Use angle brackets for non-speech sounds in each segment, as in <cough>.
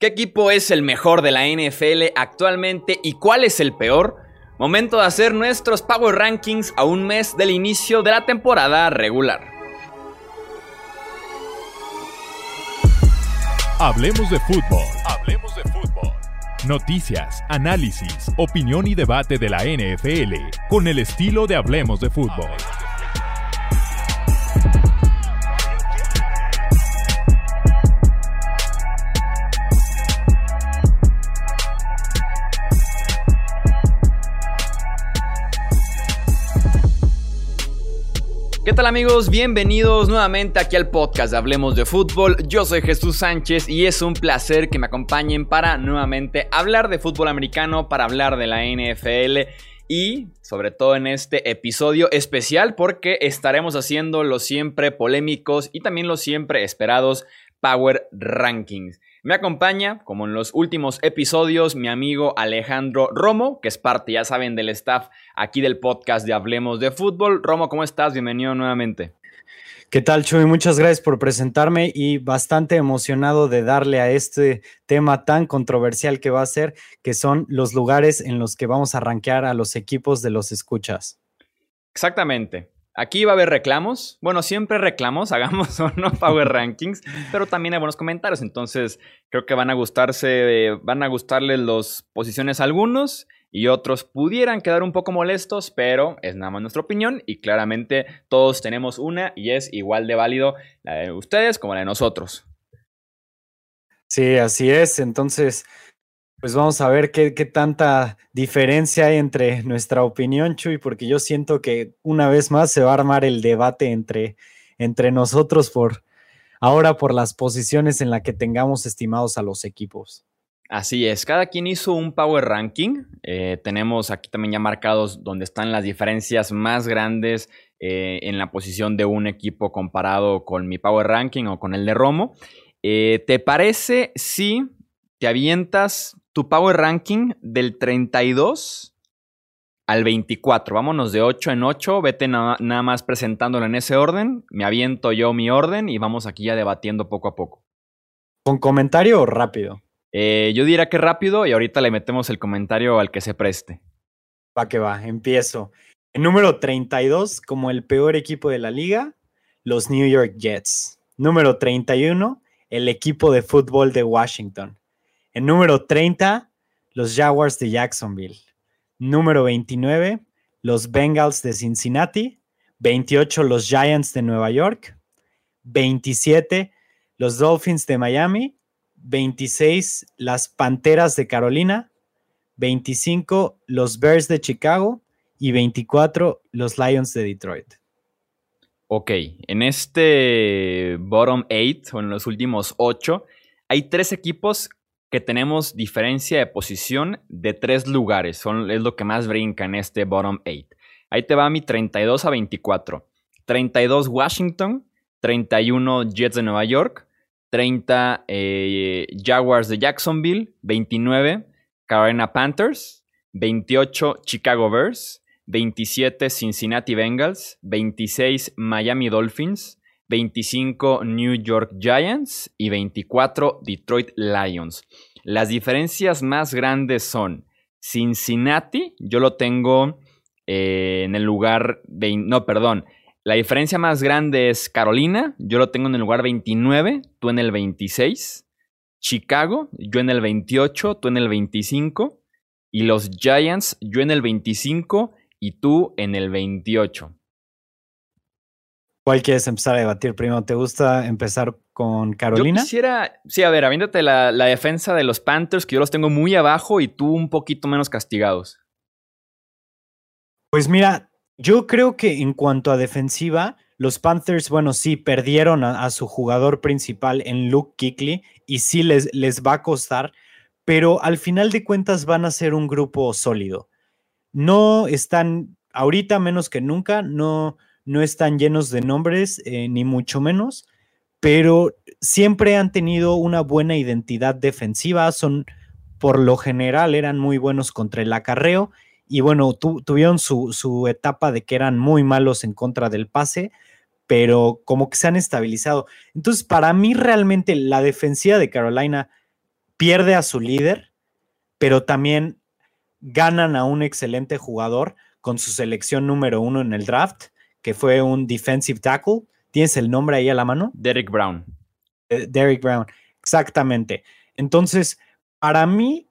¿Qué equipo es el mejor de la NFL actualmente y cuál es el peor? Momento de hacer nuestros Power Rankings a un mes del inicio de la temporada regular. Hablemos de fútbol. Hablemos de fútbol. Noticias, análisis, opinión y debate de la NFL con el estilo de Hablemos de fútbol. ¿Qué tal amigos? Bienvenidos nuevamente aquí al podcast de Hablemos de Fútbol. Yo soy Jesús Sánchez y es un placer que me acompañen para nuevamente hablar de fútbol americano, para hablar de la NFL y sobre todo en este episodio especial porque estaremos haciendo los siempre polémicos y también los siempre esperados Power Rankings. Me acompaña, como en los últimos episodios, mi amigo Alejandro Romo, que es parte, ya saben, del staff aquí del podcast de Hablemos de Fútbol. Romo, ¿cómo estás? Bienvenido nuevamente. ¿Qué tal, Chuy? Muchas gracias por presentarme y bastante emocionado de darle a este tema tan controversial que va a ser, que son los lugares en los que vamos a rankear a los equipos de los escuchas. Exactamente. Aquí va a haber reclamos. Bueno, siempre reclamos, <laughs> hagamos o no Power Rankings, pero también hay buenos comentarios. Entonces, creo que van a gustarse, van a gustarles las posiciones a algunos y otros pudieran quedar un poco molestos, pero es nada más nuestra opinión y claramente todos tenemos una y es igual de válido la de ustedes como la de nosotros. Sí, así es. Entonces, pues vamos a ver qué, tanta diferencia hay entre nuestra opinión, Chuy, porque yo siento que una vez más se va a armar el debate entre, entre nosotros por ahora por las posiciones en las que tengamos estimados a los equipos. Así es, cada quien hizo un power ranking. Eh, tenemos aquí también ya marcados donde están las diferencias más grandes eh, en la posición de un equipo comparado con mi power ranking o con el de Romo. Eh, ¿Te parece si te avientas tu power ranking del 32 al 24. Vámonos de 8 en 8. Vete nada más presentándolo en ese orden. Me aviento yo mi orden y vamos aquí ya debatiendo poco a poco. ¿Con comentario o rápido? Eh, yo diría que rápido y ahorita le metemos el comentario al que se preste. Va que va, empiezo. El número 32, como el peor equipo de la liga, los New York Jets. Número 31, el equipo de fútbol de Washington. En número 30, los Jaguars de Jacksonville. Número 29, los Bengals de Cincinnati. 28, los Giants de Nueva York. 27, los Dolphins de Miami. 26, las Panteras de Carolina. 25, los Bears de Chicago. Y 24, los Lions de Detroit. Ok, en este bottom 8 o en los últimos 8, hay tres equipos que tenemos diferencia de posición de tres lugares. Son, es lo que más brinca en este bottom 8. Ahí te va mi 32 a 24. 32 Washington, 31 Jets de Nueva York, 30 eh, Jaguars de Jacksonville, 29 Carolina Panthers, 28 Chicago Bears, 27 Cincinnati Bengals, 26 Miami Dolphins, 25 New York Giants y 24 Detroit Lions. Las diferencias más grandes son Cincinnati, yo lo tengo eh, en el lugar, no, perdón, la diferencia más grande es Carolina, yo lo tengo en el lugar 29, tú en el 26, Chicago, yo en el 28, tú en el 25, y los Giants, yo en el 25 y tú en el 28. ¿Cuál quieres empezar a debatir primero? ¿Te gusta empezar con Carolina? Yo quisiera, sí, a ver, la, la defensa de los Panthers, que yo los tengo muy abajo y tú un poquito menos castigados. Pues mira, yo creo que en cuanto a defensiva, los Panthers, bueno, sí, perdieron a, su jugador principal en Luke Kickley y sí les, les va a costar, pero al final de cuentas van a ser un grupo sólido. No están, ahorita menos que nunca, no, no están llenos de nombres, eh, ni mucho menos, pero siempre han tenido una buena identidad defensiva, son por lo general eran muy buenos contra el acarreo y bueno, tuvieron su, su, etapa de que eran muy malos en contra del pase, pero como que se han estabilizado. Entonces, para mí realmente la defensiva de Carolina pierde a su líder, pero también ganan a un excelente jugador con su selección número uno en el draft, que fue un defensive tackle. ¿Tienes el nombre ahí a la mano? Derek Brown. Eh, Derek Brown, exactamente. Entonces, para mí,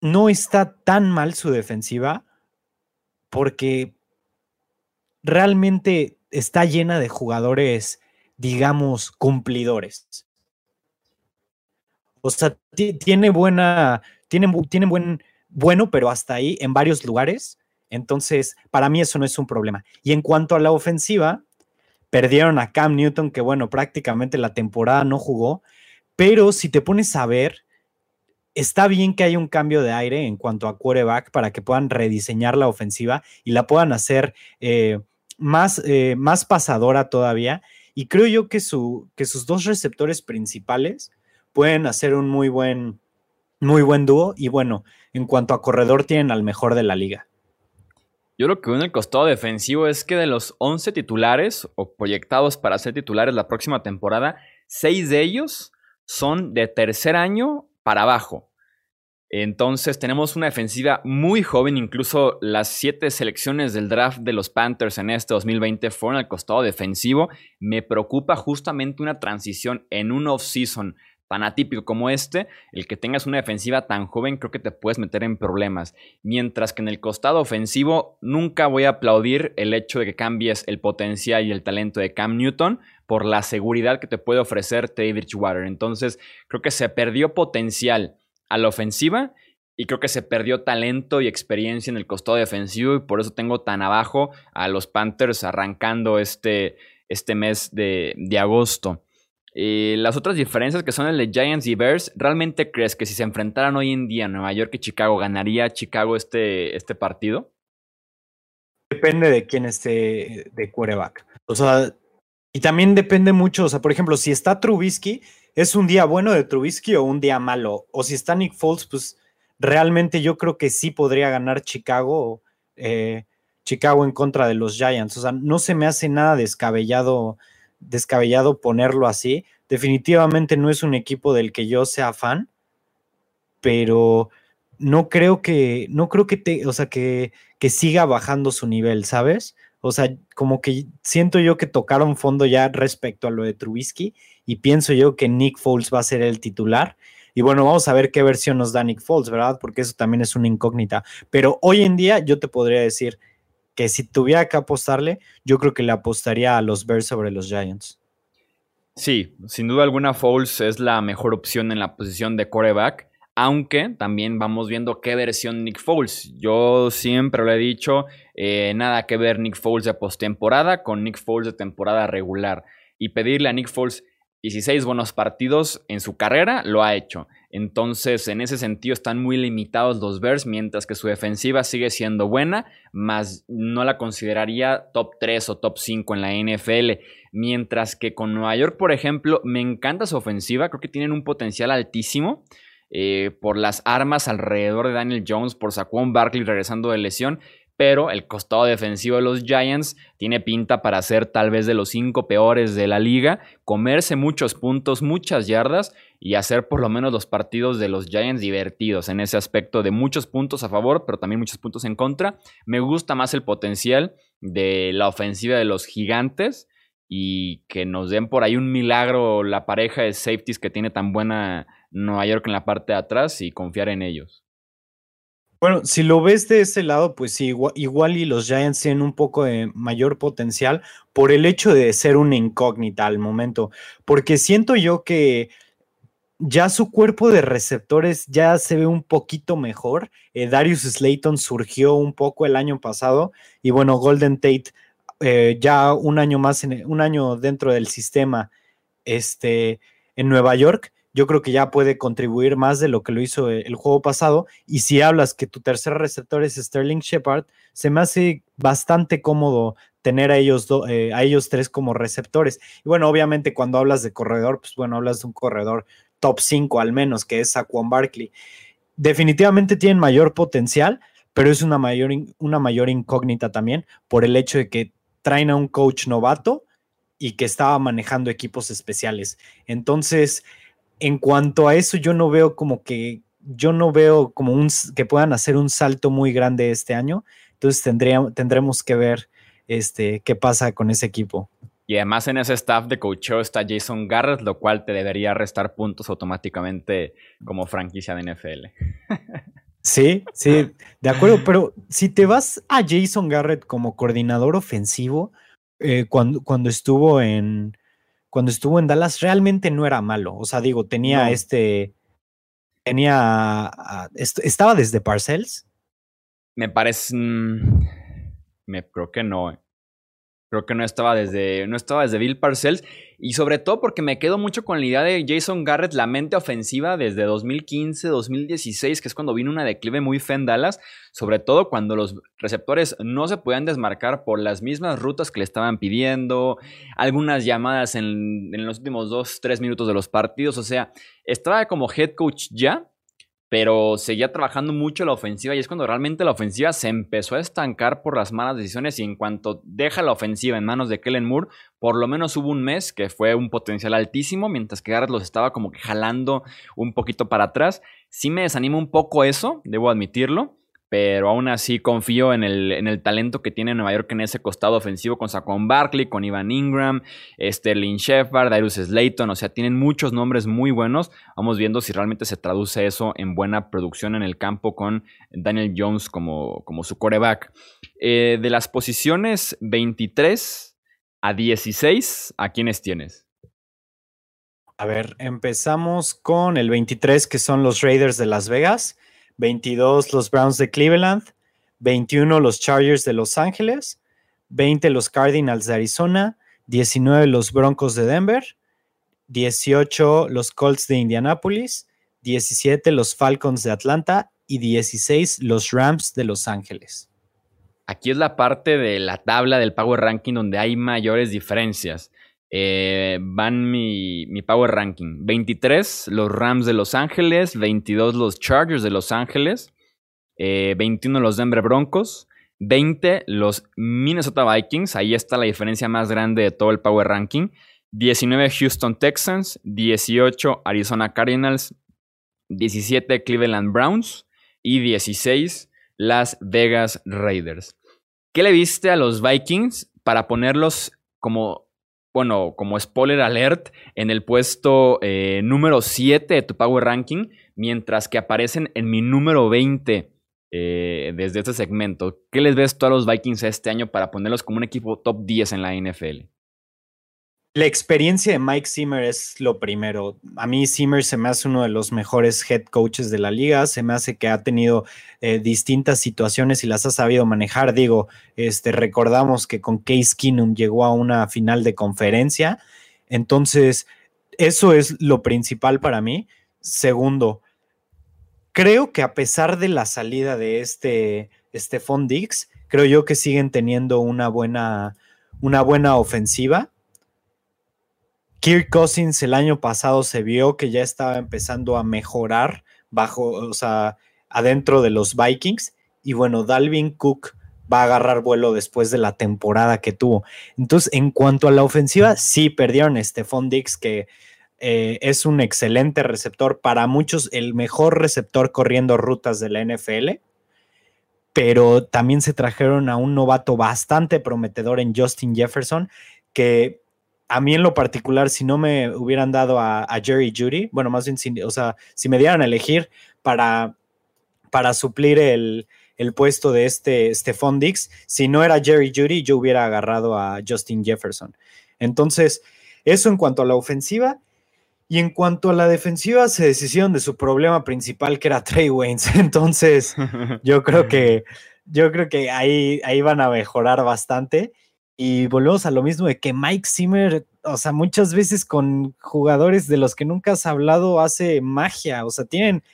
no está tan mal su defensiva porque realmente está llena de jugadores, digamos, cumplidores. O sea, tiene buena, tiene, tiene buen, bueno, pero hasta ahí en varios lugares. Entonces, para mí eso no es un problema. Y en cuanto a la ofensiva, perdieron a Cam Newton, que bueno, prácticamente la temporada no jugó, pero si te pones a ver, está bien que haya un cambio de aire en cuanto a quarterback para que puedan rediseñar la ofensiva y la puedan hacer eh, más, eh, más pasadora todavía. Y creo yo que, su, que sus dos receptores principales pueden hacer un muy buen, muy buen dúo. Y bueno, en cuanto a corredor, tienen al mejor de la liga. Yo lo que veo en el costado defensivo es que de los 11 titulares o proyectados para ser titulares la próxima temporada, 6 de ellos son de tercer año para abajo. Entonces tenemos una defensiva muy joven, incluso las siete selecciones del draft de los Panthers en este 2020 fueron al costado defensivo. Me preocupa justamente una transición en un off-season tan atípico como este, el que tengas una defensiva tan joven creo que te puedes meter en problemas. Mientras que en el costado ofensivo nunca voy a aplaudir el hecho de que cambies el potencial y el talento de Cam Newton por la seguridad que te puede ofrecer Teddy Bridgewater. Entonces creo que se perdió potencial a la ofensiva y creo que se perdió talento y experiencia en el costado defensivo y por eso tengo tan abajo a los Panthers arrancando este, este mes de, de agosto. Eh, las otras diferencias que son el de Giants y Bears, ¿realmente crees que si se enfrentaran hoy en día Nueva York y Chicago, ganaría Chicago este, este partido? Depende de quién esté de quarterback. O sea, y también depende mucho, o sea, por ejemplo, si está Trubisky, ¿es un día bueno de Trubisky o un día malo? O si está Nick Foles, pues realmente yo creo que sí podría ganar Chicago, eh, Chicago en contra de los Giants. O sea, no se me hace nada descabellado descabellado ponerlo así. Definitivamente no es un equipo del que yo sea fan, pero no creo que, no creo que te, o sea, que, que siga bajando su nivel, ¿sabes? O sea, como que siento yo que tocaron fondo ya respecto a lo de Trubisky y pienso yo que Nick Foles va a ser el titular. Y bueno, vamos a ver qué versión nos da Nick Foles, ¿verdad? Porque eso también es una incógnita. Pero hoy en día yo te podría decir, que si tuviera que apostarle, yo creo que le apostaría a los Bears sobre los Giants. Sí, sin duda alguna Foles es la mejor opción en la posición de quarterback, aunque también vamos viendo qué versión Nick Foles. Yo siempre lo he dicho, eh, nada que ver Nick Foles de postemporada con Nick Foles de temporada regular. Y pedirle a Nick Foles 16 buenos partidos en su carrera, lo ha hecho. Entonces, en ese sentido, están muy limitados los Bears, mientras que su defensiva sigue siendo buena, más no la consideraría top 3 o top 5 en la NFL. Mientras que con Nueva York, por ejemplo, me encanta su ofensiva, creo que tienen un potencial altísimo. Eh, por las armas alrededor de Daniel Jones, por Saquon Barkley regresando de lesión, pero el costado defensivo de los Giants tiene pinta para ser tal vez de los cinco peores de la liga, comerse muchos puntos, muchas yardas y hacer por lo menos los partidos de los Giants divertidos en ese aspecto de muchos puntos a favor, pero también muchos puntos en contra. Me gusta más el potencial de la ofensiva de los gigantes y que nos den por ahí un milagro la pareja de safeties que tiene tan buena Nueva York en la parte de atrás y confiar en ellos. Bueno, si lo ves de ese lado, pues sí, igual, y los Giants tienen un poco de mayor potencial por el hecho de ser una incógnita al momento, porque siento yo que ya su cuerpo de receptores ya se ve un poquito mejor. Eh, Darius Slayton surgió un poco el año pasado y bueno, Golden Tate eh, ya un año más, en, un año dentro del sistema este, en Nueva York yo creo que ya puede contribuir más de lo que lo hizo el juego pasado. Y si hablas que tu tercer receptor es Sterling Shepard, se me hace bastante cómodo tener a ellos, eh, a ellos tres como receptores. Y bueno, obviamente cuando hablas de corredor, pues bueno, hablas de un corredor top 5 al menos, que es Saquon Barkley. Definitivamente tienen mayor potencial, pero es una mayor, una mayor incógnita también por el hecho de que traen a un coach novato y que estaba manejando equipos especiales. Entonces, en cuanto a eso, yo no veo como que, yo no veo como un, que puedan hacer un salto muy grande este año. Entonces tendremos que ver este, qué pasa con ese equipo. Y además en ese staff de coacheo está Jason Garrett, lo cual te debería restar puntos automáticamente como franquicia de NFL. Sí, sí, de acuerdo, pero si te vas a Jason Garrett como coordinador ofensivo, eh, cuando, cuando estuvo en cuando estuvo en Dallas, realmente no era malo. O sea, digo, tenía este. Tenía. estaba desde Parcells. Me parece. Mm, me creo que no. Creo que no estaba desde, no estaba desde Bill Parcells. Y sobre todo porque me quedo mucho con la idea de Jason Garrett, la mente ofensiva desde 2015, 2016, que es cuando vino una declive muy fe en Dallas. Sobre todo cuando los receptores no se podían desmarcar por las mismas rutas que le estaban pidiendo. Algunas llamadas en, en los últimos dos, tres minutos de los partidos. O sea, estaba como head coach ya pero seguía trabajando mucho la ofensiva y es cuando realmente la ofensiva se empezó a estancar por las malas decisiones y en cuanto deja la ofensiva en manos de Kellen Moore, por lo menos hubo un mes que fue un potencial altísimo, mientras que Garrett los estaba como que jalando un poquito para atrás. Sí me desanima un poco eso, debo admitirlo, pero aún así confío en el, en el, talento que tiene Nueva York en ese costado ofensivo con Saquon Barkley, con Ivan Ingram, Sterling Shepard, Darius Slayton, o sea, tienen muchos nombres muy buenos. Vamos viendo si realmente se traduce eso en buena producción en el campo con Daniel Jones como, como su coreback. Eh, de las posiciones 23 a 16, ¿a quiénes tienes? A ver, empezamos con el 23, que son los Raiders de Las Vegas. 22 los Browns de Cleveland, 21 los Chargers de Los Ángeles, 20 los Cardinals de Arizona, 19 los Broncos de Denver, 18 los Colts de Indianapolis, 17 los Falcons de Atlanta y 16 los Rams de Los Ángeles. Aquí es la parte de la tabla del Power Ranking donde hay mayores diferencias. Eh, van mi, Power Ranking. 23 los Rams de Los Ángeles, 22 los Chargers de Los Ángeles, 21 eh, los Denver Broncos, 20 los Minnesota Vikings, ahí está la diferencia más grande de todo el Power Ranking, 19 Houston Texans, 18 Arizona Cardinals, 17 Cleveland Browns. y 16 Las Vegas Raiders. ¿Qué le viste a los Vikings para ponerlos como bueno, como spoiler alert, en el puesto eh, número 7 de tu Power Ranking, mientras que aparecen en mi número 20 eh, desde este segmento. ¿Qué les ves tú a los Vikings este año para ponerlos como un equipo top 10 en la NFL? La experiencia de Mike Zimmer es lo primero. A mí Zimmer se me hace uno de los mejores head coaches de la liga. Se me hace que ha tenido eh, distintas situaciones y las ha sabido manejar. Digo, este, recordamos que con Case Keenum llegó a una final de conferencia. Entonces, eso es lo principal para mí. Segundo, creo que a pesar de la salida de este Stephon Dix, creo yo que siguen teniendo una buena, una buena ofensiva Kirk Cousins el año pasado se vio que ya estaba empezando a mejorar bajo, o sea, adentro de los Vikings. Y bueno, Dalvin Cook va a agarrar vuelo después de la temporada que tuvo. Entonces, en cuanto a la ofensiva, sí perdieron a Stephon Dix, que eh, es un excelente receptor, para muchos el mejor receptor corriendo rutas de la NFL. Pero también se trajeron a un novato bastante prometedor en Justin Jefferson, que a mí en lo particular, si no me hubieran dado a, Jerry Judy, bueno, más bien, o sea, si me dieran a elegir para, para suplir el, puesto de este Stephon Dix, si no era Jerry Judy, yo hubiera agarrado a Justin Jefferson. Entonces, eso en cuanto a la ofensiva. Y en cuanto a la defensiva, se deshicieron de su problema principal, que era Trey Waynes. <laughs> Entonces, yo creo <laughs> que, yo creo que ahí, ahí van a mejorar bastante. Y volvemos a lo mismo de que Mike Zimmer, o sea, muchas veces con jugadores de los que nunca has hablado hace magia, o sea, tienen,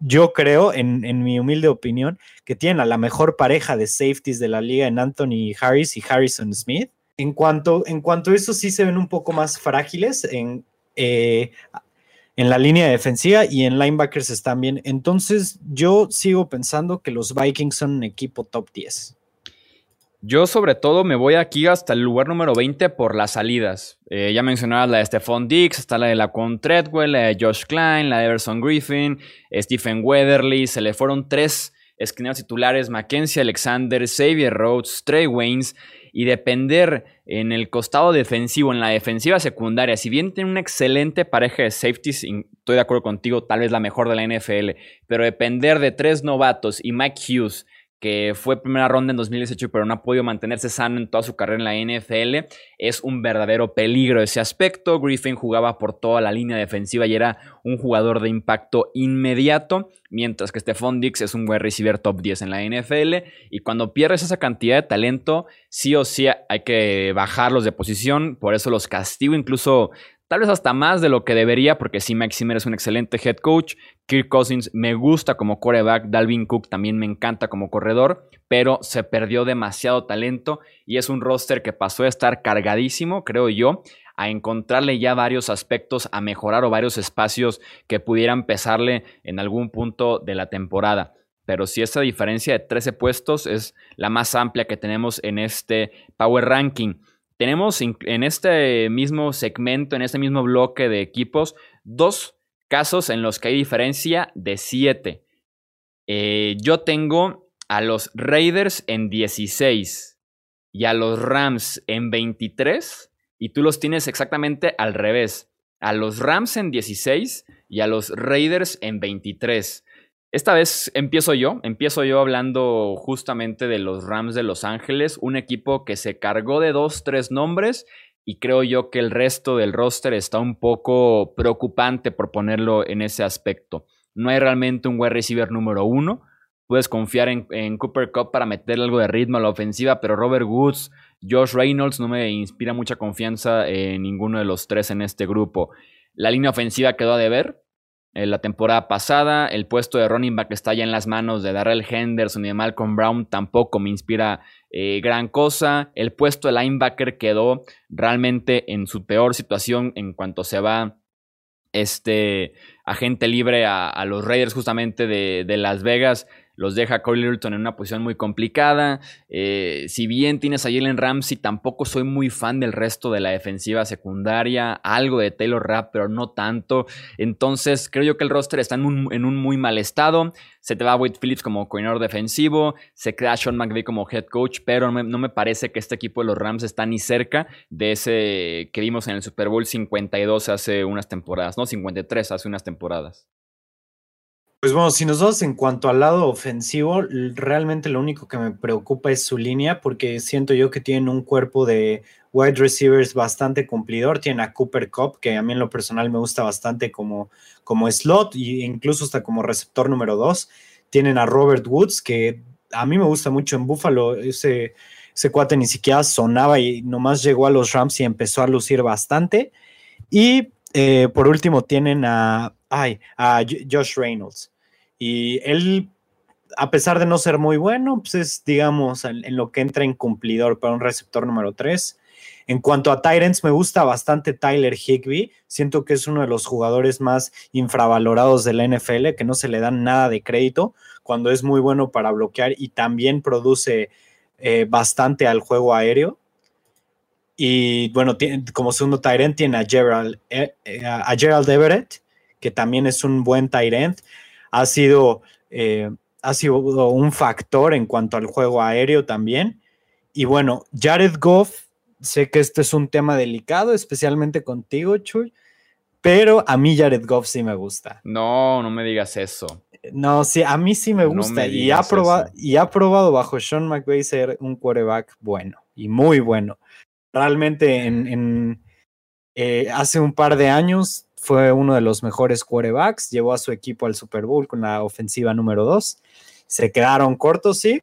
yo creo, en, en mi humilde opinión, que tienen a la mejor pareja de safeties de la liga en Anthony Harris y Harrison Smith. En cuanto, en cuanto a eso sí se ven un poco más frágiles en, eh, en la línea defensiva y en linebackers están bien. Entonces yo sigo pensando que los Vikings son un equipo top 10. Yo sobre todo me voy aquí hasta el lugar número 20 por las salidas. Eh, ya mencionaba la de Stephon Dix, está la de la con Treadwell, la de Josh Klein, la de Everson Griffin, Stephen Weatherly. Se le fueron tres esquineros titulares, Mackenzie Alexander, Xavier Rhodes, Trey Waynes. Y depender en el costado defensivo, en la defensiva secundaria, si bien tiene una excelente pareja de safeties, estoy de acuerdo contigo, tal vez la mejor de la NFL, pero depender de tres novatos y Mike Hughes que fue primera ronda en 2018, pero no ha podido mantenerse sano en toda su carrera en la NFL, es un verdadero peligro ese aspecto. Griffin jugaba por toda la línea defensiva y era un jugador de impacto inmediato, mientras que Stephon Dix es un buen receiver top 10 en la NFL. Y cuando pierdes esa cantidad de talento, sí o sí hay que bajarlos de posición, por eso los castigo incluso Tal vez hasta más de lo que debería, porque sí, Max Zimmer es un excelente head coach. Kirk Cousins me gusta como coreback. Dalvin Cook también me encanta como corredor, pero se perdió demasiado talento y es un roster que pasó a estar cargadísimo, creo yo, a encontrarle ya varios aspectos a mejorar o varios espacios que pudieran pesarle en algún punto de la temporada. Pero si esa diferencia de 13 puestos es la más amplia que tenemos en este Power Ranking. Tenemos en este mismo segmento, en este mismo bloque de equipos, dos casos en los que hay diferencia de 7. Eh, yo tengo a los Raiders en 16 y a los Rams en 23 y tú los tienes exactamente al revés. A los Rams en 16 y a los Raiders en 23. Esta vez empiezo yo, empiezo yo hablando justamente de los Rams de Los Ángeles, un equipo que se cargó de dos, tres nombres y creo yo que el resto del roster está un poco preocupante por ponerlo en ese aspecto. No hay realmente un wide receiver número uno. Puedes confiar en, en Cooper Cup para meter algo de ritmo a la ofensiva, pero Robert Woods, Josh Reynolds no me inspira mucha confianza en ninguno de los tres en este grupo. La línea ofensiva quedó a deber, la temporada pasada. El puesto de running back está ya en las manos de Darrell Henderson y de Malcolm Brown. Tampoco me inspira eh, gran cosa. El puesto de linebacker quedó realmente en su peor situación en cuanto se va este agente libre a, los Raiders justamente de, de Las Vegas los deja Corey Littleton en una posición muy complicada. Eh, si bien tienes a Jalen Ramsey, tampoco soy muy fan del resto de la defensiva secundaria. Algo de Taylor Rapp, pero no tanto. Entonces, creo yo que el roster está en un, muy mal estado. Se te va Wade Phillips como coordinador defensivo. Se queda Sean McVay como head coach, pero no me, parece que este equipo de los Rams está ni cerca de ese que vimos en el Super Bowl 52 hace unas temporadas, ¿no? 53 hace unas temporadas. Pues bueno, si nos vamos en cuanto al lado ofensivo, realmente lo único que me preocupa es su línea, porque siento yo que tienen un cuerpo de wide receivers bastante cumplidor. Tienen a Cooper Cup, que a mí en lo personal me gusta bastante como, como slot e incluso hasta como receptor número dos. Tienen a Robert Woods, que a mí me gusta mucho en Buffalo. Ese, ese cuate ni siquiera sonaba y nomás llegó a los Rams y empezó a lucir bastante. Y eh, por último tienen a, ay, a Josh Reynolds y él, a pesar de no ser muy bueno, pues es, digamos, en, lo que entra en cumplidor para un receptor número 3. En cuanto a Tyrants, me gusta bastante Tyler Higby. Siento que es uno de los jugadores más infravalorados de la NFL, que no se le dan nada de crédito cuando es muy bueno para bloquear y también produce eh, bastante al juego aéreo. Y bueno, como segundo Tyrant tiene a Gerald, eh, eh, a Gerald Everett, que también es un buen Tyrant ha sido, eh, ha sido un factor en cuanto al juego aéreo también. Y bueno, Jared Goff, sé que este es un tema delicado, especialmente contigo, Chuy, pero a mí Jared Goff sí me gusta. No, no me digas eso. No, sí, a mí sí me gusta y, ha probado, y ha probado bajo Sean McVay ser un quarterback bueno y muy bueno. Realmente en, eh, hace un par de años fue uno de los mejores quarterbacks, llevó a su equipo al Super Bowl con la ofensiva número 2. Se quedaron cortos, sí,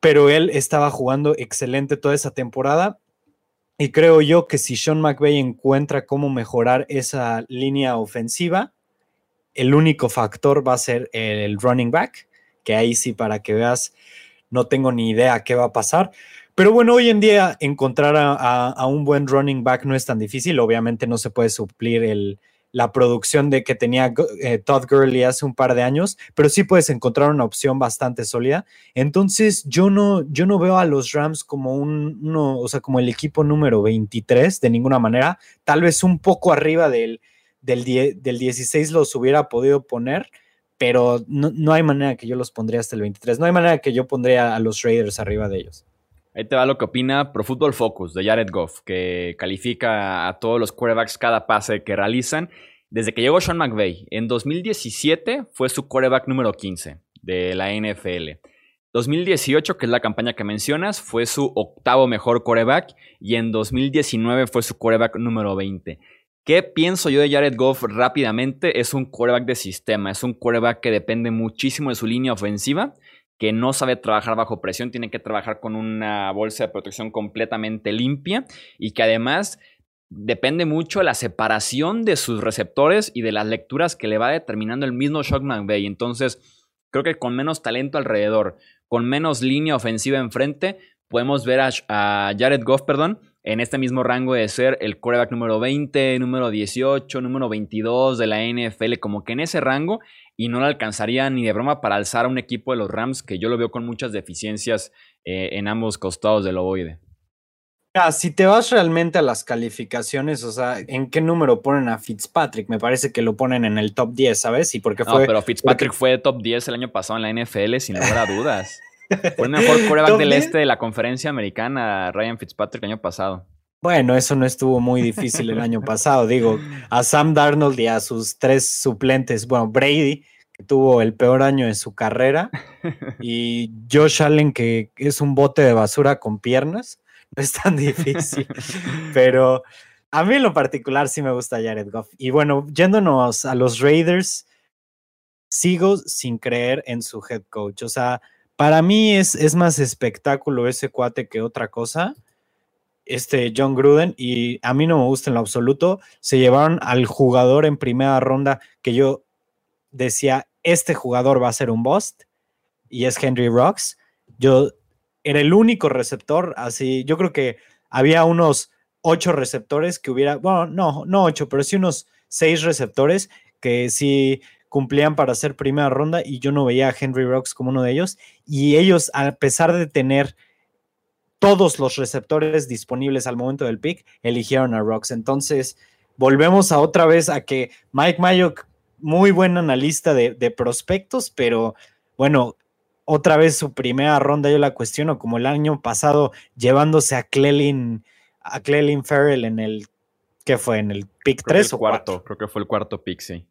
pero él estaba jugando excelente toda esa temporada. Y creo yo que si Sean McVay encuentra cómo mejorar esa línea ofensiva, el único factor va a ser el running back, que ahí sí, para que veas, no tengo ni idea qué va a pasar. Pero bueno, hoy en día encontrar a, un buen running back no es tan difícil. Obviamente no se puede suplir la producción de que tenía eh, Todd Gurley hace un par de años, pero sí puedes encontrar una opción bastante sólida. Entonces, yo no, yo no veo a los Rams como un, uno, o sea, como el equipo número 23 de ninguna manera. Tal vez un poco arriba del, del, del 16 los hubiera podido poner, pero no, no, hay manera que yo los pondría hasta el 23. No hay manera que yo pondría a los Raiders arriba de ellos. Ahí te va lo que opina Pro Football Focus de Jared Goff, que califica a todos los quarterbacks cada pase que realizan. Desde que llegó Sean McVay, en 2017 fue su quarterback número 15 de la NFL. 2018, que es la campaña que mencionas, fue su octavo mejor quarterback y en 2019 fue su quarterback número 20. ¿Qué pienso yo de Jared Goff rápidamente? Es un quarterback de sistema, es un quarterback que depende muchísimo de su línea ofensiva que no sabe trabajar bajo presión, tiene que trabajar con una bolsa de protección completamente limpia y que además depende mucho de la separación de sus receptores y de las lecturas que le va determinando el mismo Shockman Bay. Entonces, creo que con menos talento alrededor, con menos línea ofensiva enfrente, podemos ver a, a Jared Goff, perdón, en este mismo rango de ser el quarterback número 20, número 18, número 22 de la NFL, como que en ese rango, y no le alcanzaría ni de broma para alzar a un equipo de los Rams que yo lo veo con muchas deficiencias eh, en ambos costados del ovoide. Ah, si te vas realmente a las calificaciones, o sea, ¿en qué número ponen a Fitzpatrick? Me parece que lo ponen en el top 10, ¿sabes? Y porque fue. No, pero Fitzpatrick fue top 10 el año pasado en la NFL, sin lugar a dudas. <laughs> Fue el mejor quarterback del este de la conferencia americana, Ryan Fitzpatrick, el año pasado. Bueno, eso no estuvo muy difícil el año pasado. Digo, a Sam Darnold y a sus tres suplentes, bueno, Brady, que tuvo el peor año de su carrera, y Josh Allen, que es un bote de basura con piernas. <laughs> No es tan difícil. Pero a mí en lo particular sí me gusta Jared Goff. Y bueno, yéndonos a los Raiders, sigo sin creer en su head coach. O sea, para mí es, es más espectáculo ese cuate que otra cosa, este John Gruden, y a mí no me gusta en lo absoluto. Se llevaron al jugador en primera ronda que yo decía, este jugador va a ser un bust, y es Henry Rocks. Yo era el único receptor, así, yo creo que había unos ocho receptores que hubiera, bueno, no, no ocho, pero sí unos seis receptores que sí cumplían para ser primera ronda y yo no veía a Henry Rocks como uno de ellos. Y ellos, a pesar de tener todos los receptores disponibles al momento del pick, eligieron a Rocks. Entonces, volvemos a otra vez a que Mike Mayock, muy buen analista de, de prospectos, pero bueno, otra vez su primera ronda yo la cuestiono, como el año pasado llevándose a Clelin, a Clelin Farrell en el, ¿qué fue? ¿En el pick 3 o cuarto? Creo que fue el cuarto pick, sí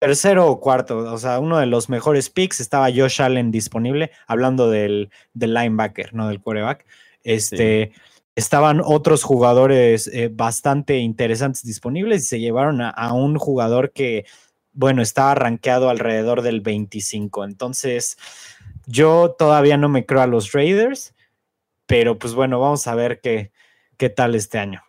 tercero o cuarto, o sea, uno de los mejores picks, estaba Josh Allen disponible, hablando del, linebacker, no del quarterback. Este, Estaban otros jugadores eh, bastante interesantes disponibles y se llevaron a, un jugador que, bueno, estaba rankeado alrededor del 25. Entonces, yo todavía no me creo a los Raiders, pero pues bueno, vamos a ver qué, qué tal este año.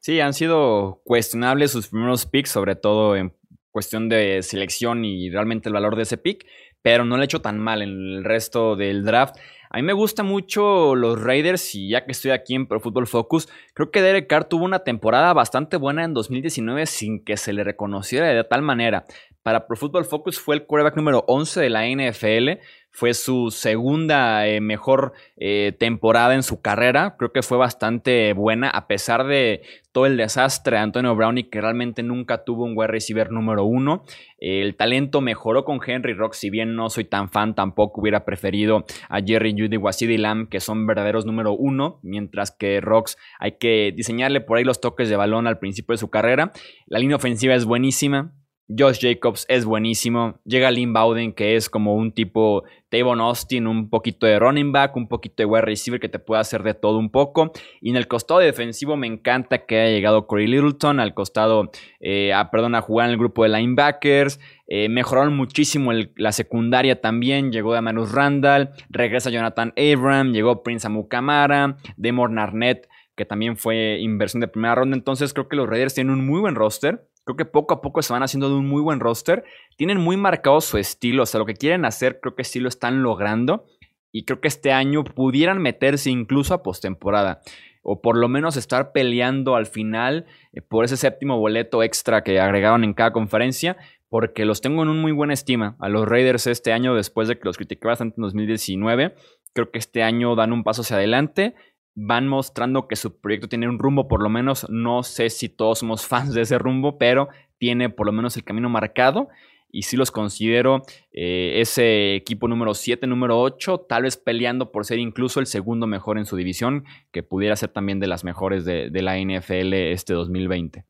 Sí, han sido cuestionables sus primeros picks, sobre todo en cuestión de selección y realmente el valor de ese pick, pero no le he hecho tan mal en el resto del draft. A mí me gusta mucho los Raiders y ya que estoy aquí en Pro Football Focus, creo que Derek Carr tuvo una temporada bastante buena en 2019 sin que se le reconociera de tal manera. Para Pro Football Focus fue el quarterback número 11 de la NFL, fue su segunda eh, mejor eh, temporada en su carrera. Creo que fue bastante buena, a pesar de todo el desastre de Antonio Brown y que realmente nunca tuvo un wide receiver número uno. el talento mejoró con Henry Rock, si bien no soy tan fan, tampoco hubiera preferido a Jerry Judy o a CD Lamb, que son verdaderos número uno, mientras que Rocks hay que diseñarle por ahí los toques de balón al principio de su carrera. La línea ofensiva es buenísima. Josh Jacobs es buenísimo. Llega Lynn Bowden, que es como un tipo Tavon Austin, un poquito de running back, un poquito de wide receiver que te puede hacer de todo un poco. Y en el costado defensivo me encanta que haya llegado Corey Littleton al costado, eh, a, perdón, a jugar en el grupo de linebackers. Eh, mejoraron muchísimo la secundaria también. Llegó Damanus Randall, regresa Jonathan Abram, llegó Prince Amukamara, Demor Narnett, que también fue inversión de primera ronda. Entonces creo que los Raiders tienen un muy buen roster. Creo que poco a poco se van haciendo de un muy buen roster. Tienen muy marcado su estilo, o sea, lo que quieren hacer creo que sí lo están logrando. Y creo que este año pudieran meterse incluso a postemporada. o por lo menos estar peleando al final eh, por ese séptimo boleto extra que agregaron en cada conferencia, porque los tengo en un muy buena estima. A los Raiders este año, después de que los critiqué bastante en 2019, creo que este año dan un paso hacia adelante. Van mostrando que su proyecto tiene un rumbo, por lo menos no sé si todos somos <laughs> fans de ese rumbo, pero tiene por lo menos el camino marcado y sí los considero eh, ese equipo número 7, número 8, tal vez peleando por ser incluso el segundo mejor en su división, que pudiera ser también de las mejores de, la NFL este 2020.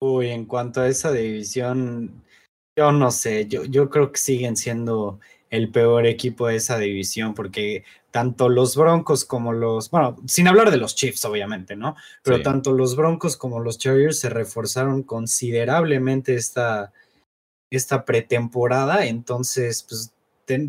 Uy, en cuanto a esa división, yo no sé, yo, yo creo que siguen siendo el peor equipo de esa división, porque tanto los Broncos como los, bueno, sin hablar de los Chiefs, obviamente, ¿no? Pero tanto los Broncos como los Chargers se reforzaron considerablemente esta, esta pretemporada, entonces, pues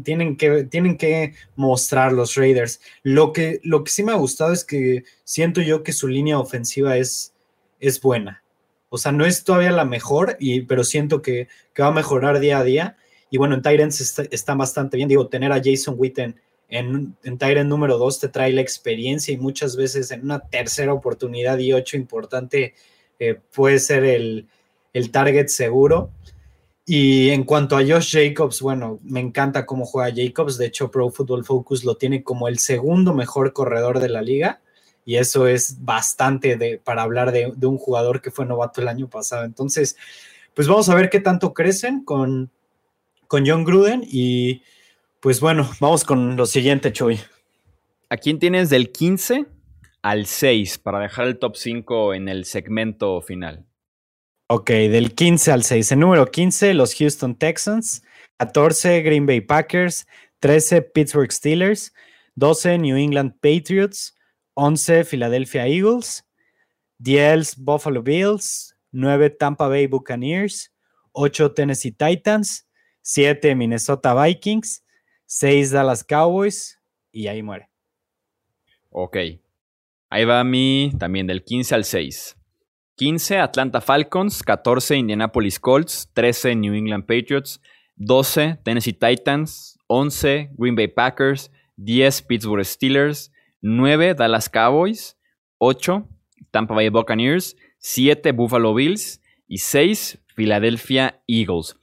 tienen, que, tienen que mostrar los Raiders. Lo que, lo que sí me ha gustado es que siento yo que su línea ofensiva es, es buena. O sea, no es todavía la mejor, y, pero siento que, va a mejorar día a día. Y bueno, en Tyrants está, bastante bien. Digo, tener a Jason Witten en, en Tyrant número 2 te trae la experiencia y muchas veces en una tercera oportunidad y ocho importante eh, puede ser el, el target seguro. Y en cuanto a Josh Jacobs, bueno, me encanta cómo juega Jacobs. De hecho, Pro Football Focus lo tiene como el segundo mejor corredor de la liga. Y eso es bastante de, para hablar de, un jugador que fue novato el año pasado. Entonces, pues vamos a ver qué tanto crecen con, con John Gruden. Y pues bueno, vamos con lo siguiente, Chuy. ¿A quién tienes del 15 al 6 para dejar el top 5 en el segmento final? Ok, del 15 al 6. En número 15, los Houston Texans. 14, Green Bay Packers. 13, Pittsburgh Steelers. 12, New England Patriots. 11, Philadelphia Eagles. 10, Buffalo Bills. 9, Tampa Bay Buccaneers. 8, Tennessee Titans. 7, Minnesota Vikings. 6, Dallas Cowboys. Y ahí muere. Ok. Ahí va a mí también del 15 al 6. 15 Atlanta Falcons, 14 Indianapolis Colts, 13 New England Patriots, 12 Tennessee Titans, 11 Green Bay Packers, 10 Pittsburgh Steelers, 9 Dallas Cowboys, 8 Tampa Bay Buccaneers, 7 Buffalo Bills y 6 Philadelphia Eagles.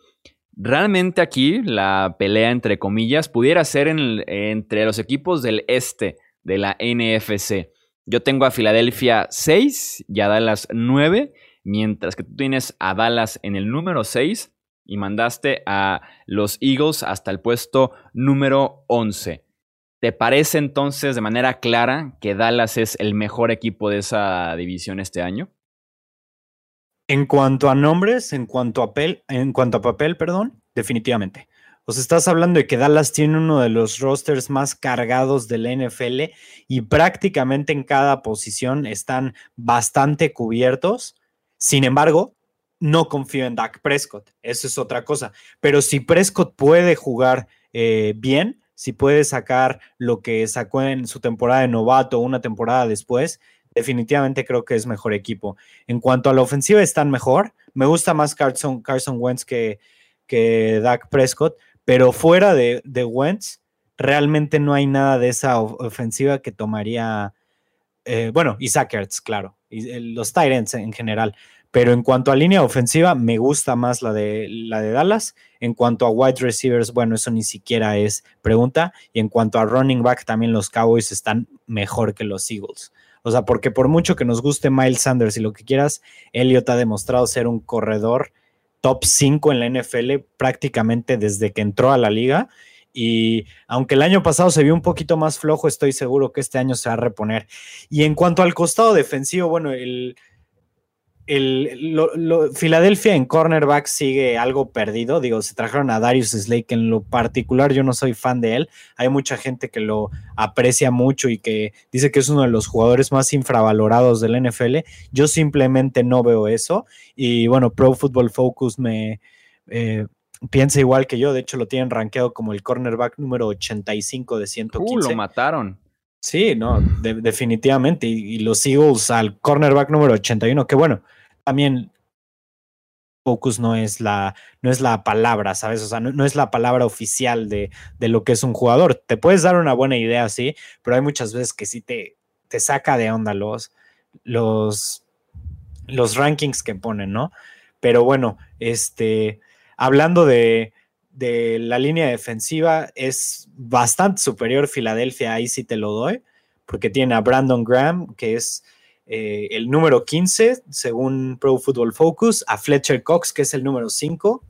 Realmente aquí la pelea entre comillas pudiera ser entre los equipos del este de la NFC. Yo tengo a Filadelfia 6 y a Dallas 9, mientras que tú tienes a Dallas en el número 6 y mandaste a los Eagles hasta el puesto número 11. ¿Te parece entonces de manera clara que Dallas es el mejor equipo de esa división este año? En cuanto a nombres, en cuanto a, en cuanto a papel, perdón, definitivamente. Pues estás hablando de que Dallas tiene uno de los rosters más cargados del NFL y prácticamente en cada posición están bastante cubiertos. Sin embargo, no confío en Dak Prescott. Eso es otra cosa. Pero si Prescott puede jugar eh, bien, si puede sacar lo que sacó en su temporada de novato una temporada después, definitivamente creo que es mejor equipo. En cuanto a la ofensiva, están mejor. Me gusta más Carson, Carson Wentz que, que Dak Prescott, pero fuera de, de Wentz, realmente no hay nada de esa ofensiva que tomaría, eh, bueno, y Ertz, claro, y eh, los Tyrants en general. Pero en cuanto a línea ofensiva, me gusta más la de, la de Dallas. En cuanto a wide receivers, bueno, eso ni siquiera es pregunta. Y en cuanto a running back, también los Cowboys están mejor que los Eagles. O sea, porque por mucho que nos guste Miles Sanders y lo que quieras, Elliot ha demostrado ser un corredor top 5 en la NFL prácticamente desde que entró a la liga. Y aunque el año pasado se vio un poquito más flojo, estoy seguro que este año se va a reponer. Y en cuanto al costado defensivo, bueno, el, el, lo, Filadelfia en cornerback sigue algo perdido. Digo, se trajeron a Darius Slake. En lo particular, yo no soy fan de él. Hay mucha gente que lo aprecia mucho y que dice que es uno de los jugadores más infravalorados del NFL. Yo simplemente no veo eso. Y bueno, Pro Football Focus me eh, piensa igual que yo. De hecho, lo tienen rankeado como el cornerback número 85 de 115. Uh, lo mataron. Sí, no, definitivamente. Y, y, los Eagles al cornerback número 81, que bueno, también focus no es la, no es la palabra, ¿sabes? O sea, no, es la palabra oficial de, de, lo que es un jugador. Te puedes dar una buena idea, sí, pero hay muchas veces que sí te, te saca de onda los, los, los rankings que ponen, ¿no? Pero bueno, este, hablando de, de la línea defensiva, es bastante superior Filadelfia, ahí sí te lo doy, porque tiene a Brandon Graham, que es eh, el número 15, según Pro Football Focus, a Fletcher Cox, que es el número 5,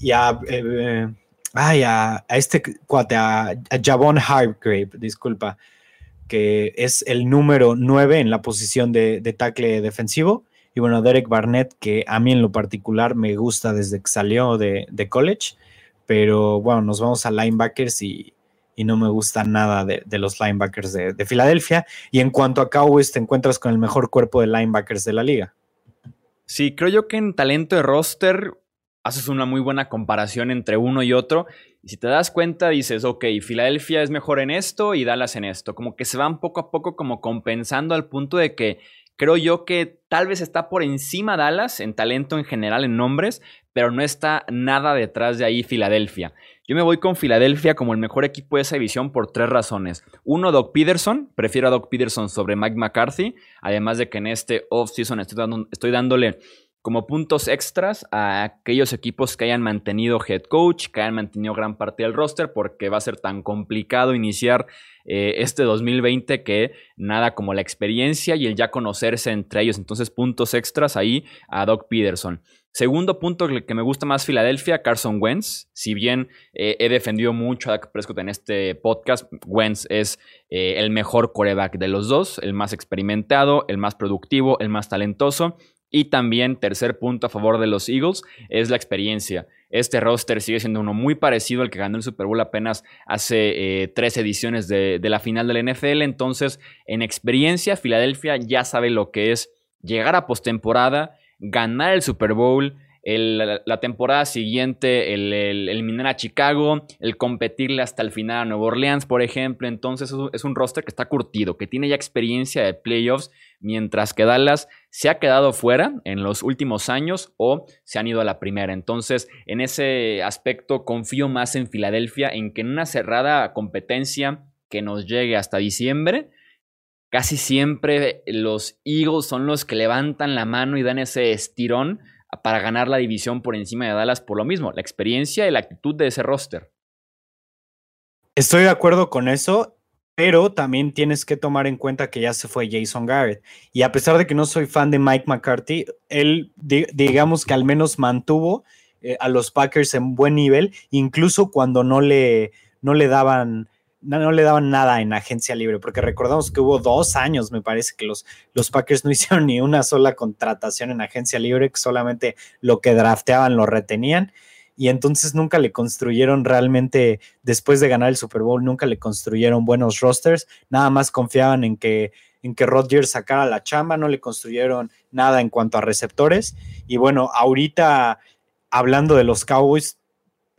y a, eh, a, este cuate, a, Javon Hargrave, disculpa, que es el número 9 en la posición de, de tackle defensivo. Y bueno, Derek Barnett, que a mí en lo particular me gusta desde que salió de, de college, pero bueno, nos vamos a linebackers y, y no me gusta nada de, los linebackers de, Filadelfia. Y en cuanto a Cowboys, te encuentras con el mejor cuerpo de linebackers de la liga. Sí, creo yo que en talento de roster haces una muy buena comparación entre uno y otro. Y si te das cuenta, dices, ok, Filadelfia es mejor en esto y Dallas en esto. Como que se van poco a poco como compensando al punto de que creo yo que tal vez está por encima Dallas en talento en general, en nombres, pero no está nada detrás de ahí Filadelfia. Yo me voy con Filadelfia como el mejor equipo de esa división por tres razones. Uno, Doc Peterson. Prefiero a Doc Peterson sobre Mike McCarthy. Además de que en este offseason estoy, estoy dándole como puntos extras a aquellos equipos que hayan mantenido head coach, que hayan mantenido gran parte del roster, porque va a ser tan complicado iniciar eh, este 2020 que nada como la experiencia y el ya conocerse entre ellos. Entonces, puntos extras ahí a Doc Peterson. Segundo punto que me gusta más Filadelfia, Carson Wentz. Si bien eh, he defendido mucho a Dak Prescott en este podcast, Wentz es eh, el mejor coreback de los dos, el más experimentado, el más productivo, el más talentoso. Y también, tercer punto a favor de los Eagles, es la experiencia. Este roster sigue siendo uno muy parecido al que ganó el Super Bowl apenas hace eh, tres ediciones de, de la final del NFL. Entonces, en experiencia, Filadelfia ya sabe lo que es llegar a postemporada ganar el Super Bowl, la, temporada siguiente el, eliminar a Chicago, el competirle hasta el final a Nueva Orleans, por ejemplo. Entonces es un roster que está curtido, que tiene ya experiencia de playoffs, mientras que Dallas se ha quedado fuera en los últimos años o se han ido a la primera. Entonces, en ese aspecto confío más en Filadelfia, en que en una cerrada competencia que nos llegue hasta diciembre, casi siempre los Eagles son los que levantan la mano y dan ese estirón para ganar la división por encima de Dallas por lo mismo, la experiencia y la actitud de ese roster. Estoy de acuerdo con eso, pero también tienes que tomar en cuenta que ya se fue Jason Garrett. Y a pesar de que no soy fan de Mike McCarthy, él digamos que al menos mantuvo eh, a los Packers en buen nivel, incluso cuando no le, no le daban no, le daban nada en agencia libre, porque recordamos que hubo dos años, me parece, que los, los Packers no <laughs> hicieron ni una sola contratación en agencia libre, solamente lo que drafteaban lo retenían. Y entonces nunca le construyeron realmente, después de ganar el Super Bowl, nunca le construyeron buenos rosters, nada más confiaban en que, en que Rodgers sacara la chamba, no le construyeron nada en cuanto a receptores. Y bueno, ahorita hablando de los Cowboys,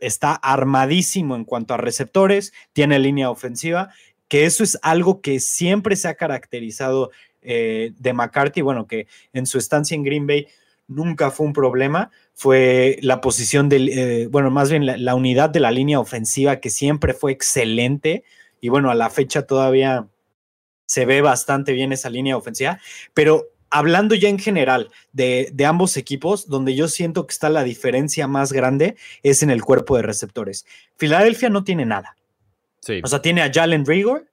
está armadísimo en cuanto a receptores, tiene línea ofensiva, que eso es algo que siempre se ha caracterizado eh, de McCarthy, bueno, que en su estancia en Green Bay nunca fue un problema, fue la posición del, eh, bueno, más bien la, la, unidad de la línea ofensiva que siempre fue excelente y bueno, a la fecha todavía se ve bastante bien esa línea ofensiva, pero hablando ya en general de, ambos equipos, donde yo siento que está la diferencia más grande es en el cuerpo de receptores. Filadelfia no tiene nada. O sea, tiene a Jalen Rigor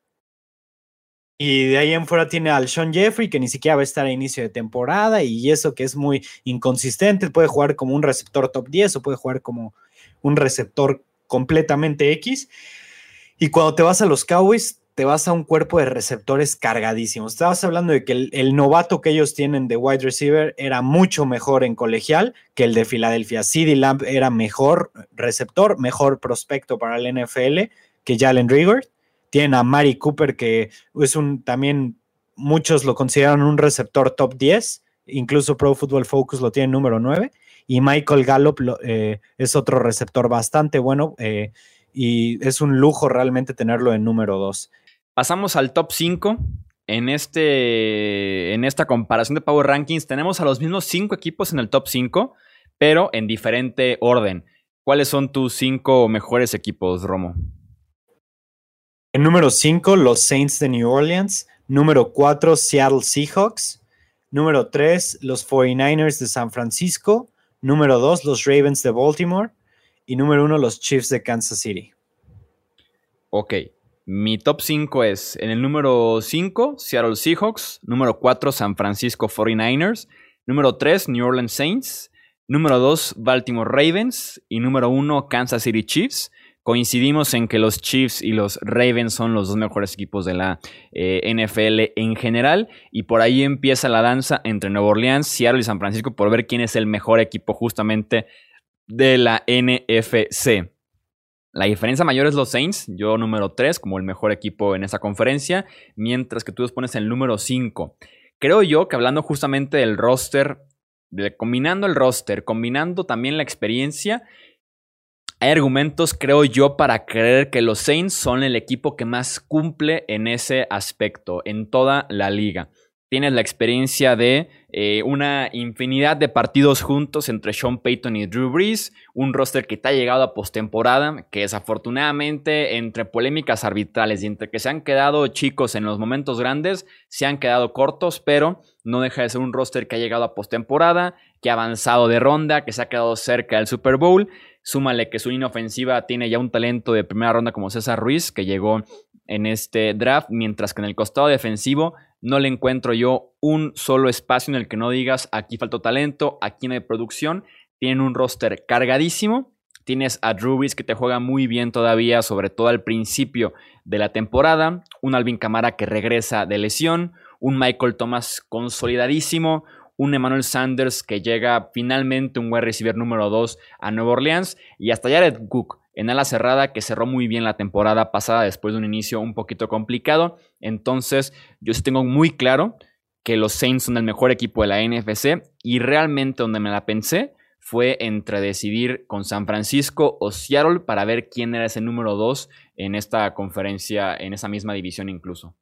y de ahí en fuera tiene al Sean Jeffrey, que ni siquiera va a estar a inicio de temporada y eso que es muy inconsistente. Puede jugar como un receptor top 10 o puede jugar como un receptor completamente X. Y cuando te vas a los Cowboys, te vas a un cuerpo de receptores cargadísimos. Estabas hablando de que el, novato que ellos tienen de wide receiver era mucho mejor en colegial que el de Filadelfia. CD Lamb era mejor receptor, mejor prospecto para el NFL que Jalen Rigor. Tienen a Mari Cooper, que es un también muchos lo consideran un receptor top 10, incluso Pro Football Focus lo tiene número 9. Y Michael Gallup eh, es otro receptor bastante bueno. Eh, y es un lujo realmente tenerlo en número 2. Pasamos al top 5. En, este, en esta comparación de Power Rankings tenemos a los mismos 5 equipos en el top 5, pero en diferente orden. ¿Cuáles son tus 5 mejores equipos, Romo? En número 5, los Saints de New Orleans. Número 4, Seattle Seahawks. Número 3, los 49ers de San Francisco. Número 2, los Ravens de Baltimore. Y número 1, los Chiefs de Kansas City. Ok, mi top 5 es en el número 5, Seattle Seahawks. Número 4, San Francisco 49ers. Número 3, New Orleans Saints. Número 2, Baltimore Ravens. Y número 1, Kansas City Chiefs. Coincidimos en que los Chiefs y los Ravens son los dos mejores equipos de la eh, NFL en general. Y por ahí empieza la danza entre Nueva Orleans, Seattle y San Francisco por ver quién es el mejor equipo justamente de la NFC. La diferencia mayor es los Saints, yo número 3 como el mejor equipo en esa conferencia, mientras que tú los pones el número 5. Creo yo que hablando justamente del roster, combinando el roster, combinando también la experiencia, hay argumentos, creo yo, para creer que los Saints son el equipo que más cumple en ese aspecto, en toda la liga. Tienes la experiencia de eh, una infinidad de partidos juntos entre Sean Payton y Drew Brees, un roster que te ha llegado a postemporada, que desafortunadamente entre polémicas arbitrales y entre que se han quedado chicos en los momentos grandes, se han quedado cortos, pero no deja de ser un roster que ha llegado a postemporada, que ha avanzado de ronda, que se ha quedado cerca del Super Bowl. Súmale que su línea ofensiva tiene ya un talento de primera ronda como César Ruiz, que llegó en este draft, mientras que en el costado defensivo no le encuentro yo un solo espacio en el que no digas aquí falta talento, aquí no hay producción. Tienen un roster cargadísimo. Tienes a Drew que te juega muy bien todavía, sobre todo al principio de la temporada. Un Alvin Camara que regresa de lesión. Un Michael Thomas consolidadísimo un Emmanuel Sanders que llega finalmente un wide receiver número 2 a Nueva Orleans y hasta Jared Cook en ala cerrada que cerró muy bien la temporada pasada después de un inicio un poquito complicado. Entonces yo sí tengo muy claro que los Saints son el mejor equipo de la NFC y realmente donde me la pensé fue entre decidir con San Francisco o Seattle para ver quién era ese número 2 en esta conferencia, en esa misma división incluso.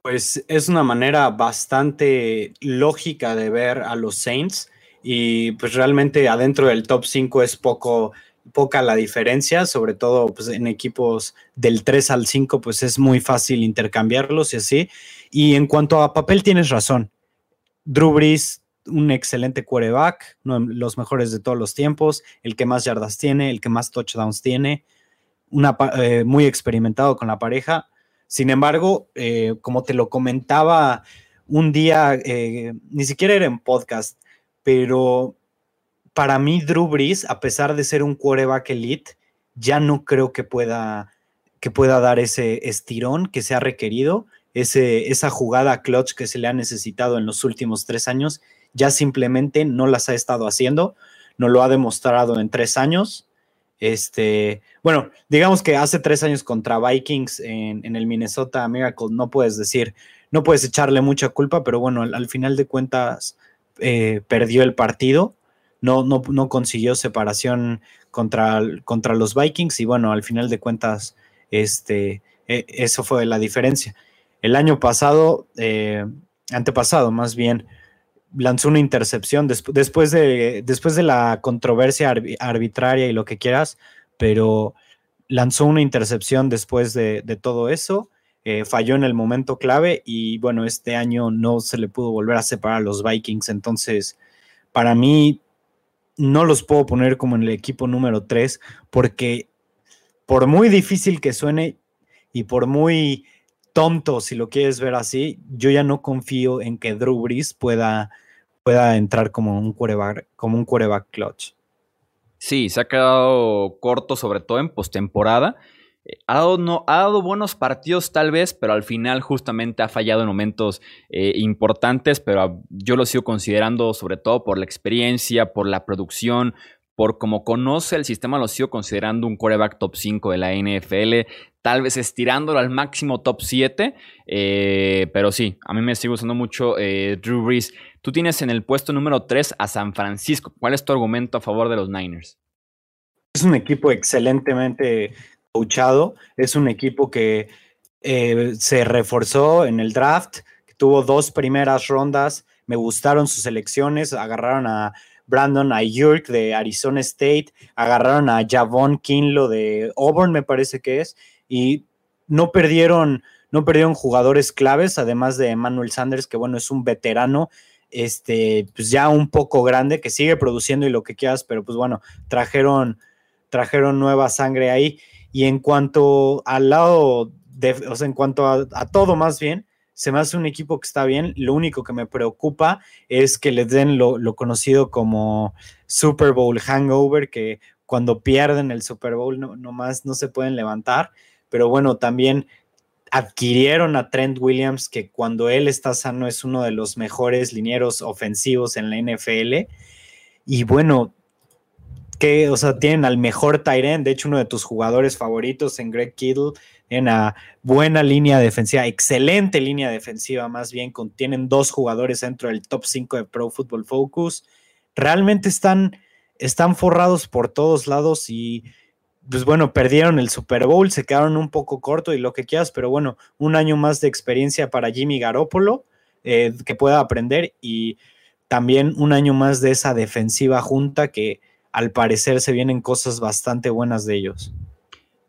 Pues es una manera bastante lógica de ver a los Saints y pues realmente adentro del top 5 es poco, poca la diferencia, sobre todo pues, en equipos del 3 al 5 pues es muy fácil intercambiarlos y así. Y en cuanto a papel tienes razón. Drew Brees, un excelente quarterback, uno los mejores de todos los tiempos, el que más yardas tiene, el que más touchdowns tiene, una, eh, muy experimentado con la pareja sin embargo, eh, como te lo comentaba un día, eh, ni siquiera era en podcast, pero para mí Drew Brees, a pesar de ser un quarterback elite, ya no creo que pueda, que pueda dar ese estirón que se ha requerido, ese, esa jugada clutch que se le ha necesitado en los últimos tres años, ya simplemente no las ha estado haciendo, no lo ha demostrado en tres años. Este, bueno, digamos que hace tres años contra Vikings en, el Minnesota Miracle, no puedes decir, no puedes echarle mucha culpa, pero bueno, al, final de cuentas eh, perdió el partido, no, no, consiguió separación contra, contra, los Vikings y bueno, al final de cuentas, este, e, eso fue la diferencia. El año pasado, eh, antepasado más bien, lanzó una intercepción después, de, después de la controversia arbitraria y lo que quieras, pero lanzó una intercepción después de, todo eso, eh, falló en el momento clave y bueno, este año no se le pudo volver a separar a los Vikings, entonces para mí no los puedo poner como en el equipo número 3 porque por muy difícil que suene y por muy tonto, si lo quieres ver así, yo ya no confío en que Drew Brees pueda, pueda entrar como un quarterback, como un clutch. Sí, se ha quedado corto, sobre todo en postemporada. Ha dado, no, ha dado buenos partidos tal vez, pero al final justamente ha fallado en momentos eh, importantes, pero yo lo sigo considerando sobre todo por la experiencia, por la producción, por cómo conoce el sistema, lo sigo considerando un quarterback top 5 de la NFL, tal vez estirándolo al máximo top 7, eh, pero sí, a mí me sigue gustando mucho eh, Drew Brees. Tú tienes en el puesto número 3 a San Francisco. ¿Cuál es tu argumento a favor de los Niners? Es un equipo excelentemente coachado, es un equipo que eh, se reforzó en el draft, tuvo dos primeras rondas, me gustaron sus elecciones, agarraron a Brandon Ayurk de Arizona State, agarraron a Javon Kinlo de Auburn, me parece que es, y no perdieron, no perdieron jugadores claves, además de Emmanuel Sanders, que bueno, es un veterano, este, pues ya un poco grande, que sigue produciendo y lo que quieras, pero pues bueno, trajeron, trajeron nueva sangre ahí. Y en cuanto al lado, de, o sea, en cuanto a, todo más bien, se me hace un equipo que está bien. Lo único que me preocupa es que les den lo, conocido como Super Bowl hangover, que cuando pierden el Super Bowl no, más no se pueden levantar. Pero bueno, también adquirieron a Trent Williams, que cuando él está sano es uno de los mejores linieros ofensivos en la NFL. Y bueno, que, o sea, tienen al mejor Tyrant, de hecho, uno de tus jugadores favoritos en Greg Kittle, en una buena línea defensiva, excelente línea defensiva, más bien, tienen dos jugadores dentro del top 5 de Pro Football Focus. Realmente están, están forrados por todos lados y pues bueno, perdieron el Super Bowl, se quedaron un poco corto y lo que quieras, pero bueno, un año más de experiencia para Jimmy Garoppolo, eh, que pueda aprender y también un año más de esa defensiva junta que al parecer se vienen cosas bastante buenas de ellos.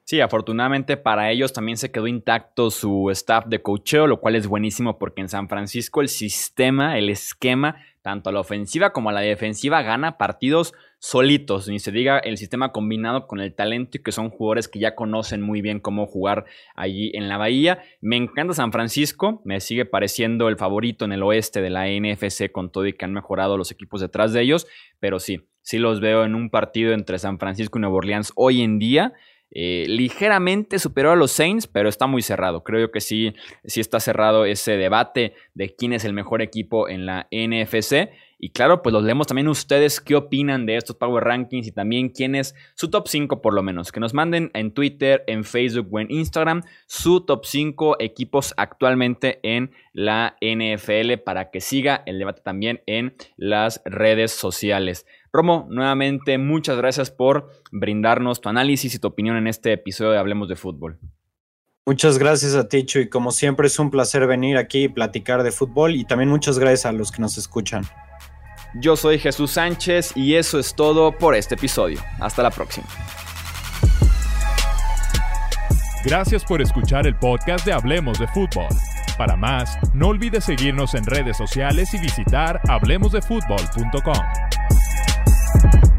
Sí, afortunadamente para ellos también se quedó intacto su staff de cocheo, lo cual es buenísimo porque en San Francisco el sistema, el esquema, tanto a la ofensiva como a la defensiva, gana partidos solitos, ni se diga el sistema combinado con el talento y que son jugadores que ya conocen muy bien cómo jugar allí en la bahía. Me encanta San Francisco, me sigue pareciendo el favorito en el oeste de la NFC con todo y que han mejorado los equipos detrás de ellos, pero sí, sí los veo en un partido entre San Francisco y Nueva Orleans hoy en día. Eh, ligeramente superó a los Saints, pero está muy cerrado. Creo que sí, sí está cerrado ese debate de quién es el mejor equipo en la NFC. Y claro, pues los leemos también ustedes qué opinan de estos Power Rankings y también quién es su top 5 por lo menos. Que nos manden en Twitter, en Facebook o en Instagram su top 5 equipos actualmente en la NFL para que siga el debate también en las redes sociales. Romo, nuevamente muchas gracias por brindarnos tu análisis y tu opinión en este episodio de Hablemos de Fútbol. Muchas gracias a ti, y como siempre es un placer venir aquí y platicar de fútbol y también muchas gracias a los que nos escuchan. Yo soy Jesús Sánchez y eso es todo por este episodio. Hasta la próxima. Gracias por escuchar el podcast de Hablemos de Fútbol. Para más, no olvides seguirnos en redes sociales y visitar hablemosdefutbol.com.